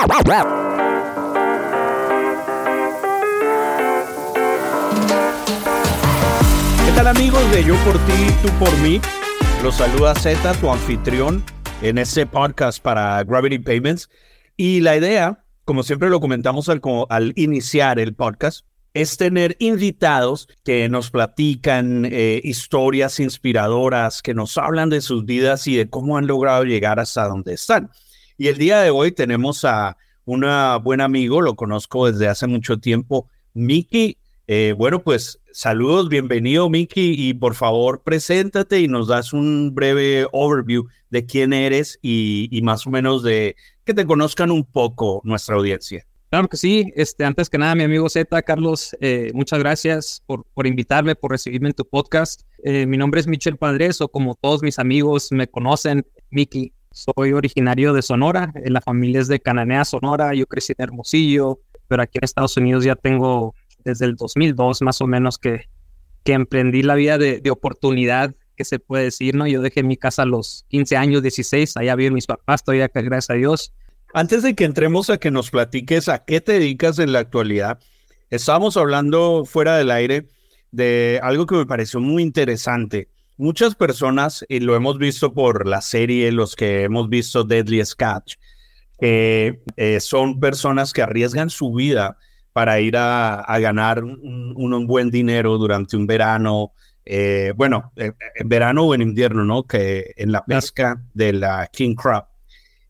¿Qué tal amigos de Yo por ti, tú por mí? Los saluda Z, tu anfitrión en este podcast para Gravity Payments. Y la idea, como siempre lo comentamos al, al iniciar el podcast, es tener invitados que nos platican eh, historias inspiradoras, que nos hablan de sus vidas y de cómo han logrado llegar hasta donde están. Y el día de hoy tenemos a un buen amigo, lo conozco desde hace mucho tiempo, Miki. Eh, bueno, pues saludos, bienvenido Miki y por favor preséntate y nos das un breve overview de quién eres y, más o menos de que te conozcan un poco nuestra audiencia. Claro que sí. Este, antes que nada, mi amigo Z, Carlos, eh, muchas gracias por, por, invitarme, por recibirme en tu podcast. Eh, mi nombre es Michel Padres, o como todos mis amigos me conocen, Miki. Soy originario de Sonora, en la familia es de Cananea, Sonora. Yo crecí en Hermosillo, pero aquí en Estados Unidos ya tengo desde el 2002 más o menos que, que emprendí la vida de, de oportunidad que se puede decir, ¿no? Yo dejé mi casa a los 15 años, 16, allá viven mis papás, todavía gracias a Dios antes de que entremos a que nos platiques a qué te dedicas en la actualidad, estábamos hablando fuera del aire de algo que me pareció muy interesante. Muchas personas, y lo hemos visto por la serie, los que hemos visto Deadly Sketch, que eh, son personas que arriesgan su vida para ir a, ganar un, buen dinero durante un verano, eh, bueno, eh, en verano o en invierno, ¿no? Que en la pesca de la King Crab.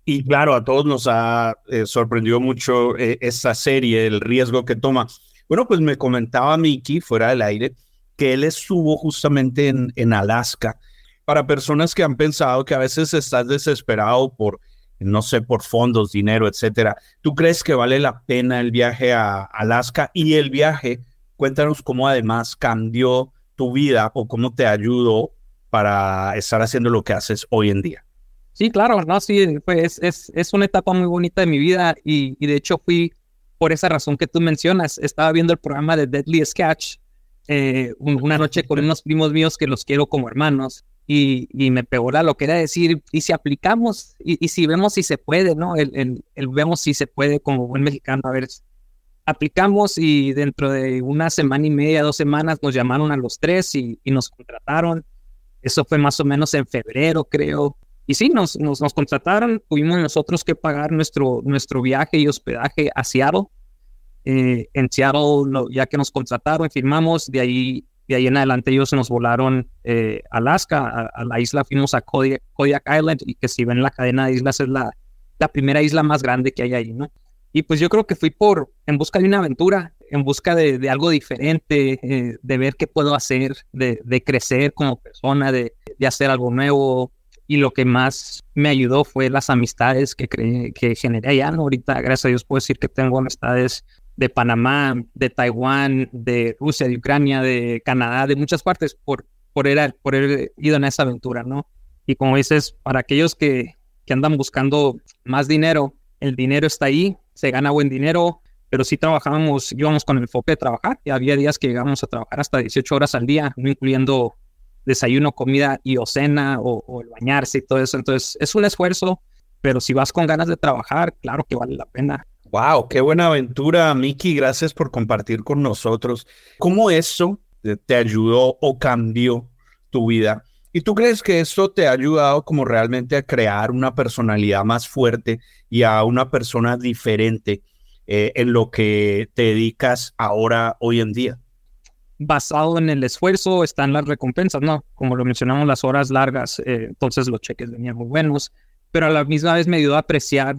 Y claro, a todos nos ha eh, sorprendido mucho esta serie, el riesgo que toma. Bueno, pues me comentaba Mickey fuera del aire que él estuvo justamente en, en Alaska para personas que han pensado que a veces estás desesperado por, no sé, por fondos, dinero, etcétera. ¿Tú crees que vale la pena el viaje a Alaska? Y el viaje, cuéntanos cómo además cambió tu vida o cómo te ayudó para estar haciendo lo que haces hoy en día. Sí, claro, no, sí, pues es, es una etapa muy bonita de mi vida y, y, de hecho fui por esa razón que tú mencionas. Estaba viendo el programa de Deadly Sketch eh, una noche con unos primos míos que los quiero como hermanos y, y me pegó la lo que era decir, y si aplicamos y, y, si vemos si se puede, ¿no? El, el, el, vemos si se puede como buen mexicano, a ver, aplicamos y dentro de una semana y media, dos semanas nos llamaron a los tres y, y nos contrataron. Eso fue más o menos en febrero, creo. Y sí, nos, nos, nos, contrataron, tuvimos nosotros que pagar nuestro, nuestro viaje y hospedaje a Seattle. Eh, en Seattle, ya que nos contrataron, firmamos, de ahí, de ahí en adelante ellos nos volaron eh, Alaska, a, la isla, fuimos a Kodiak, Island, y que si ven la cadena de islas es la, la primera isla más grande que hay ahí, ¿no? Y pues yo creo que fui por, en busca de una aventura, en busca de, de algo diferente, eh, de ver qué puedo hacer, de, de crecer como persona, de, de hacer algo nuevo, y lo que más me ayudó fue las amistades que, que generé allá. Ahorita, gracias a Dios, puedo decir que tengo amistades de Panamá, de Taiwán, de Rusia, de Ucrania, de Canadá, de muchas partes por, por, era, por haber ido en esa aventura, ¿no? Y como dices, para aquellos que, que andan buscando más dinero, el dinero está ahí, se gana buen dinero, pero sí trabajábamos, íbamos con el enfoque de trabajar y había días que llegábamos a trabajar hasta 18 horas al día, no incluyendo desayuno, comida y o cena o, el bañarse y todo eso. Entonces es un esfuerzo, pero si vas con ganas de trabajar, claro que vale la pena. Wow, qué buena aventura, Miki. Gracias por compartir con nosotros. ¿Cómo eso te ayudó o cambió tu vida? ¿Y tú crees que eso te ha ayudado como realmente a crear una personalidad más fuerte y a una persona diferente eh, en lo que te dedicas ahora, hoy en día? basado en el esfuerzo están las recompensas, ¿no? Como lo mencionamos, las horas largas, eh, entonces los cheques venían muy buenos, pero a la misma vez me ayudó a apreciar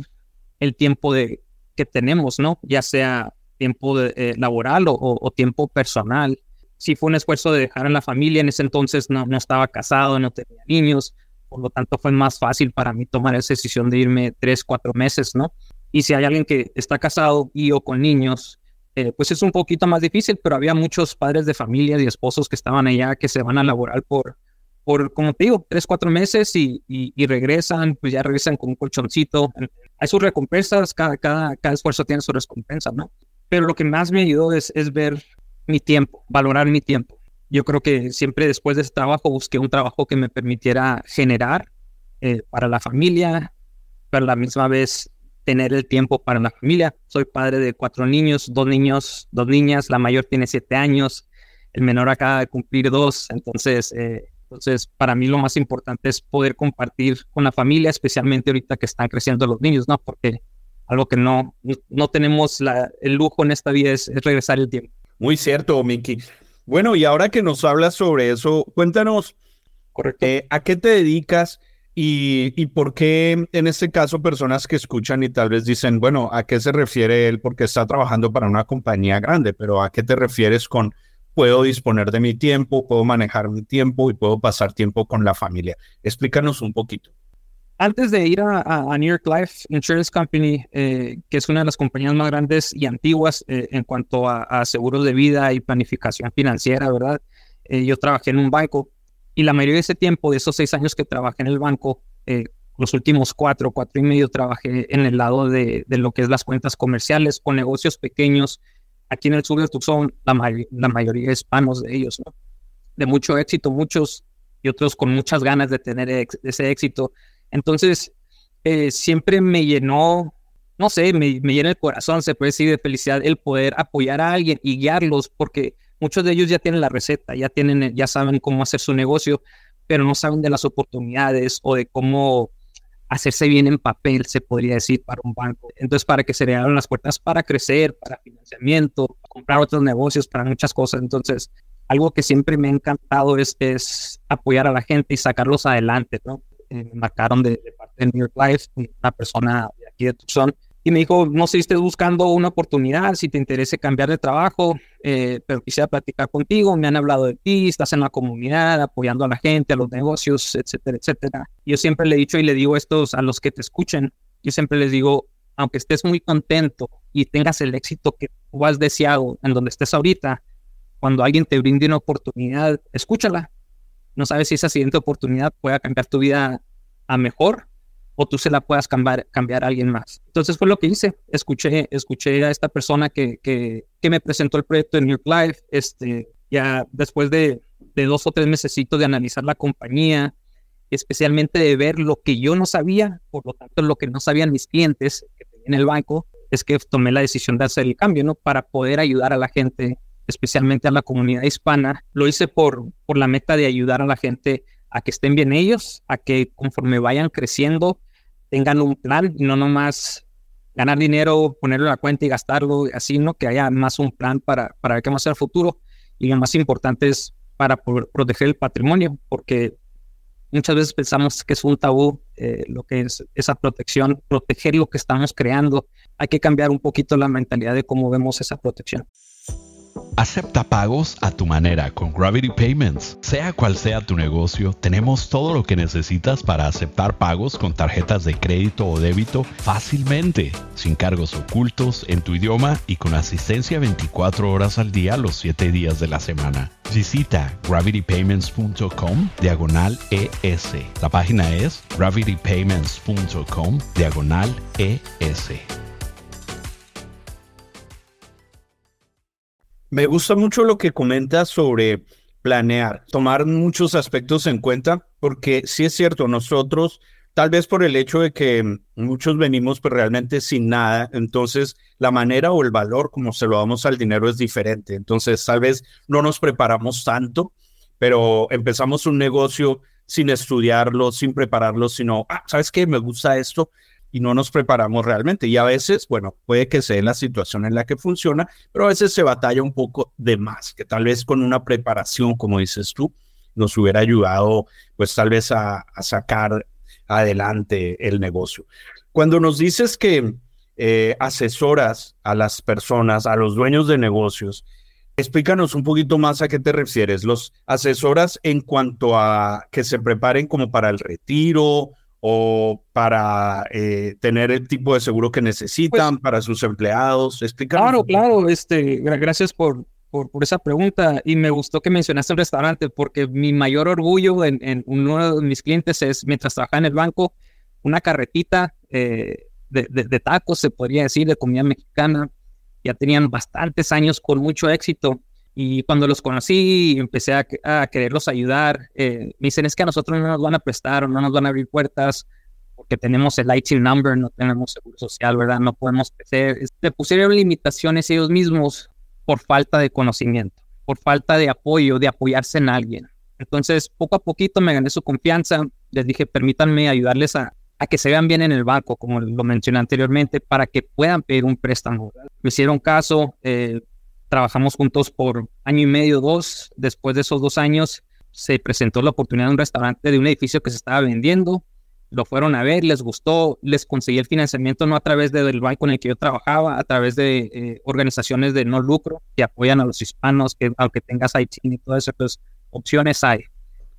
el tiempo de, que tenemos, ¿no? Ya sea tiempo de, eh, laboral o, o, tiempo personal. Sí fue un esfuerzo de dejar a la familia, en ese entonces no, no estaba casado, no tenía niños, por lo tanto fue más fácil para mí tomar esa decisión de irme tres, cuatro meses, ¿no? Y si hay alguien que está casado y o con niños, eh, pues es un poquito más difícil, pero había muchos padres de familia y esposos que estaban allá que se van a laborar por, por como te digo, tres, cuatro meses y, y, regresan, pues ya regresan con un colchoncito. Hay sus recompensas, cada, cada, cada esfuerzo tiene su recompensa, ¿no? Pero lo que más me ayudó es, es ver mi tiempo, valorar mi tiempo. Yo creo que siempre después de ese trabajo busqué un trabajo que me permitiera generar eh, para la familia, pero a la misma vez tener el tiempo para la familia. Soy padre de cuatro niños, dos niños, dos niñas, la mayor tiene siete años, el menor acaba de cumplir dos, entonces, eh, entonces para mí lo más importante es poder compartir con la familia, especialmente ahorita que están creciendo los niños, ¿no? Porque algo que no, no tenemos la, el lujo en esta vida es, es regresar el tiempo. Muy cierto, Miki. Bueno, y ahora que nos hablas sobre eso, cuéntanos, Correcto. Eh, ¿a qué te dedicas y, y, por qué en este caso personas que escuchan y tal vez dicen, bueno, ¿a qué se refiere él? Porque está trabajando para una compañía grande, pero ¿a qué te refieres con puedo disponer de mi tiempo, puedo manejar mi tiempo y puedo pasar tiempo con la familia? Explícanos un poquito. Antes de ir a, a, New York Life Insurance Company, eh, que es una de las compañías más grandes y antiguas eh, en cuanto a, a, seguros de vida y planificación financiera, ¿verdad? Eh, yo trabajé en un banco y la mayoría de ese tiempo, de esos seis años que trabajé en el banco, los últimos cuatro, cuatro y medio trabajé en el lado de, de, lo que es las cuentas comerciales con negocios pequeños. Aquí en el sur de Tucson, la, may la mayoría hispanos de ellos. De mucho éxito, muchos y otros con muchas ganas de tener ese éxito entonces, eh, siempre me llenó, no sé, me, me, llena el corazón, se puede decir, de felicidad el poder apoyar a alguien y guiarlos, porque muchos de ellos ya tienen la receta, ya, tienen, ya saben cómo hacer su negocio, pero no saben de las oportunidades o de cómo hacerse bien en papel, se podría decir, para un banco. Entonces, para que se le abran las puertas para crecer, para financiamiento, para comprar otros negocios, para muchas cosas. Entonces, algo que siempre me ha encantado es, es apoyar a la gente y sacarlos adelante, ¿no? eh, me marcaron de, de, parte de New York Life, una persona de aquí de Tucson, y me dijo, no sé si estés buscando una oportunidad, si te interesa cambiar de trabajo, eh, pero quisiera platicar contigo, me han hablado de ti, estás en la comunidad, apoyando a la gente, a los negocios, etcétera, etcétera. Yo siempre le he dicho y le digo esto a los que te escuchen, yo siempre les digo, aunque estés muy contento y tengas el éxito que tú has deseado en donde estés ahorita, cuando alguien te brinde una oportunidad, escúchala, no sabes si esa siguiente oportunidad pueda cambiar tu vida a mejor o tú se la puedas cambiar, cambiar a alguien más. Entonces fue lo que hice. Escuché, escuché a esta persona que, que, que me presentó el proyecto de New York Life. Este, ya después de, de dos o tres meses de analizar la compañía, especialmente de ver lo que yo no sabía, por lo tanto lo que no sabían mis clientes en el banco, es que tomé la decisión de hacer el cambio, ¿no? Para poder ayudar a la gente especialmente a la comunidad hispana. Lo hice por, por la meta de ayudar a la gente a que estén bien ellos, a que conforme vayan creciendo tengan un plan no nomás ganar dinero, ponerlo en la cuenta y gastarlo, así, ¿no? Que haya más un plan para, para ver qué vamos a el futuro. Y lo más importante es para poder proteger el patrimonio, porque muchas veces pensamos que es un tabú eh, lo que es esa protección, proteger lo que estamos creando. Hay que cambiar un poquito la mentalidad de cómo vemos esa protección. Acepta pagos a tu manera con Gravity Payments. Sea cual sea tu negocio, tenemos todo lo que necesitas para aceptar pagos con tarjetas de crédito o débito fácilmente, sin cargos ocultos, en tu idioma y con asistencia 24 horas al día los 7 días de la semana. Visita gravitypayments.com diagonal ES. La página es gravitypayments.com diagonal ES. Me gusta mucho lo que comentas sobre planear, tomar muchos aspectos en cuenta, porque sí es cierto, nosotros, tal vez por el hecho de que muchos venimos pues realmente sin nada, entonces la manera o el valor como se lo damos al dinero es diferente. Entonces tal vez no nos preparamos tanto, pero empezamos un negocio sin estudiarlo, sin prepararlo, sino, ah, ¿sabes qué? Me gusta esto, y no nos preparamos realmente. Y a veces, bueno, puede que sea la situación en la que funciona, pero a veces se batalla un poco de más, que tal vez con una preparación, como dices tú, nos hubiera ayudado, pues tal vez a, sacar adelante el negocio. Cuando nos dices que eh, asesoras a las personas, a los dueños de negocios, explícanos un poquito más a qué te refieres. ¿Los asesoras en cuanto a que se preparen como para el retiro o para eh, tener el tipo de seguro que necesitan pues, para sus empleados? Explícanos. Claro, claro. Este, gracias por, por, por, esa pregunta y me gustó que mencionaste un restaurante porque mi mayor orgullo en, en uno de mis clientes es, mientras trabajaba en el banco, una carretita eh, de, de, de tacos, se podría decir, de comida mexicana. Ya tenían bastantes años con mucho éxito y cuando los conocí, empecé a, a quererlos ayudar. Eh, me dicen, es que a nosotros no nos van a prestar o no nos van a abrir puertas porque tenemos el IT number, no tenemos seguro social, ¿verdad? No podemos crecer. Le pusieron limitaciones ellos mismos por falta de conocimiento, por falta de apoyo, de apoyarse en alguien. Entonces, poco a poquito me gané su confianza. Les dije, permítanme ayudarles a, a que se vean bien en el banco, como lo mencioné anteriormente, para que puedan pedir un préstamo. Me hicieron caso, eh, trabajamos juntos por año y medio, dos. Después de esos dos años, se presentó la oportunidad de un restaurante de un edificio que se estaba vendiendo. Lo fueron a ver, les gustó, les conseguí el financiamiento no a través del banco en el que yo trabajaba, a través de eh, organizaciones de no lucro que apoyan a los hispanos, que aunque tengas IT y todo eso, pues opciones hay.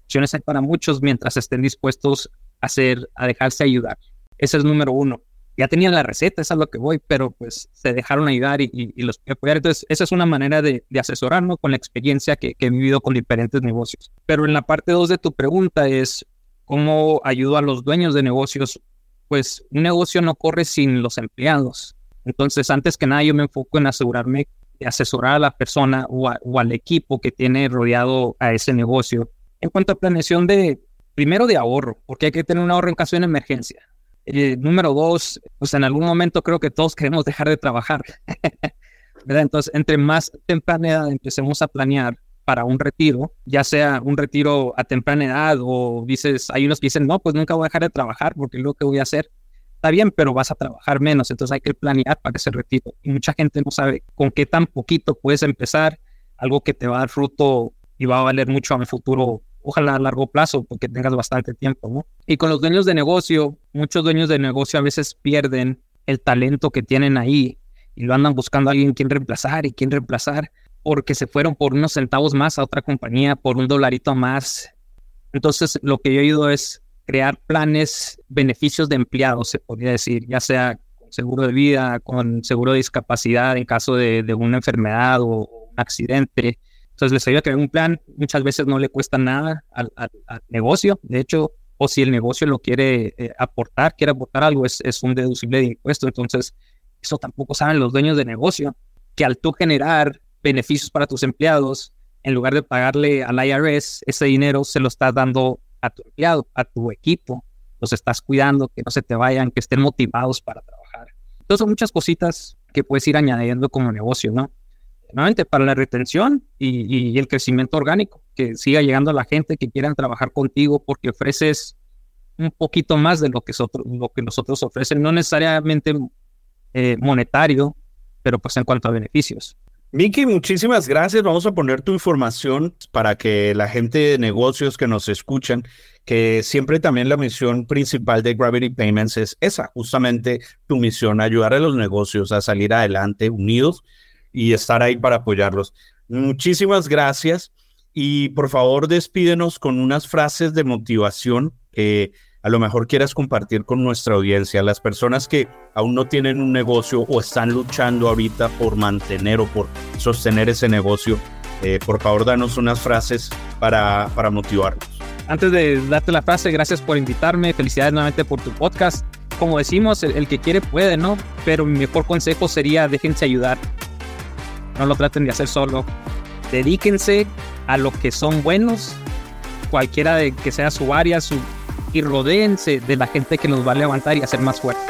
Opciones hay para muchos mientras estén dispuestos hacer, a dejarse ayudar. Ese es número uno. Ya tenían la receta, es lo que voy, pero pues se dejaron ayudar y, y, los voy apoyar. Entonces, esa es una manera de, de asesorarnos con la experiencia que, he vivido con diferentes negocios. Pero en la parte dos de tu pregunta es, ¿cómo ayudo a los dueños de negocios? Pues un negocio no corre sin los empleados. Entonces, antes que nada, yo me enfoco en asegurarme de asesorar a la persona a, o al equipo que tiene rodeado a ese negocio. En cuanto a planeación de, primero de ahorro, porque hay que tener un ahorro en caso de emergencia. Eh, número dos, pues en algún momento creo que todos queremos dejar de trabajar. ¿verdad? Entonces, entre más temprana edad empecemos a planear para un retiro, ya sea un retiro a temprana edad o dices, hay unos que dicen, no, pues nunca voy a dejar de trabajar porque lo que voy a hacer. Está bien, pero vas a trabajar menos, entonces hay que planear para ese retiro. Y mucha gente no sabe con qué tan poquito puedes empezar, algo que te va a dar fruto y va a valer mucho a mi futuro ojalá a largo plazo, porque tengas bastante tiempo, ¿no? Y con los dueños de negocio, muchos dueños de negocio a veces pierden el talento que tienen ahí y lo andan buscando a alguien quien reemplazar y quien reemplazar porque se fueron por unos centavos más a otra compañía, por un dolarito más. Entonces, lo que yo he ido es crear planes, beneficios de empleados, se podría decir, ya sea con seguro de vida, con seguro de discapacidad en caso de, de una enfermedad o un accidente, entonces les ayuda a crear un plan. Muchas veces no le cuesta nada al, al, al negocio. De hecho, o si el negocio lo quiere eh, aportar, quiere aportar algo, es, es un deducible de impuesto. Entonces, eso tampoco saben los dueños de negocio, que al tú generar beneficios para tus empleados, en lugar de pagarle al IRS, ese dinero se lo estás dando a tu empleado, a tu equipo. Los estás cuidando, que no se te vayan, que estén motivados para trabajar. Entonces, son muchas cositas que puedes ir añadiendo como negocio, ¿no? Nuevamente para la retención y, el crecimiento orgánico, que siga llegando a la gente que quieran trabajar contigo porque ofreces un poquito más de lo que, lo que nosotros ofrecen, no necesariamente eh, monetario, pero pues en cuanto a beneficios. Miki, muchísimas gracias. Vamos a poner tu información para que la gente de negocios que nos escuchan, que siempre también la misión principal de Gravity Payments es esa, justamente tu misión, ayudar a los negocios a salir adelante unidos y estar ahí para apoyarlos. Muchísimas gracias y por favor despídenos con unas frases de motivación que a lo mejor quieras compartir con nuestra audiencia, las personas que aún no tienen un negocio o están luchando ahorita por mantener o por sostener ese negocio. Eh, por favor, danos unas frases para, para motivarnos. Antes de darte la frase, gracias por invitarme, felicidades nuevamente por tu podcast. Como decimos, el, el que quiere puede, ¿no? Pero mi mejor consejo sería déjense ayudar no lo traten de hacer solo. Dedíquense a lo que son buenos, cualquiera de que sea su área, su, y rodéense de la gente que nos va a levantar y hacer más fuertes.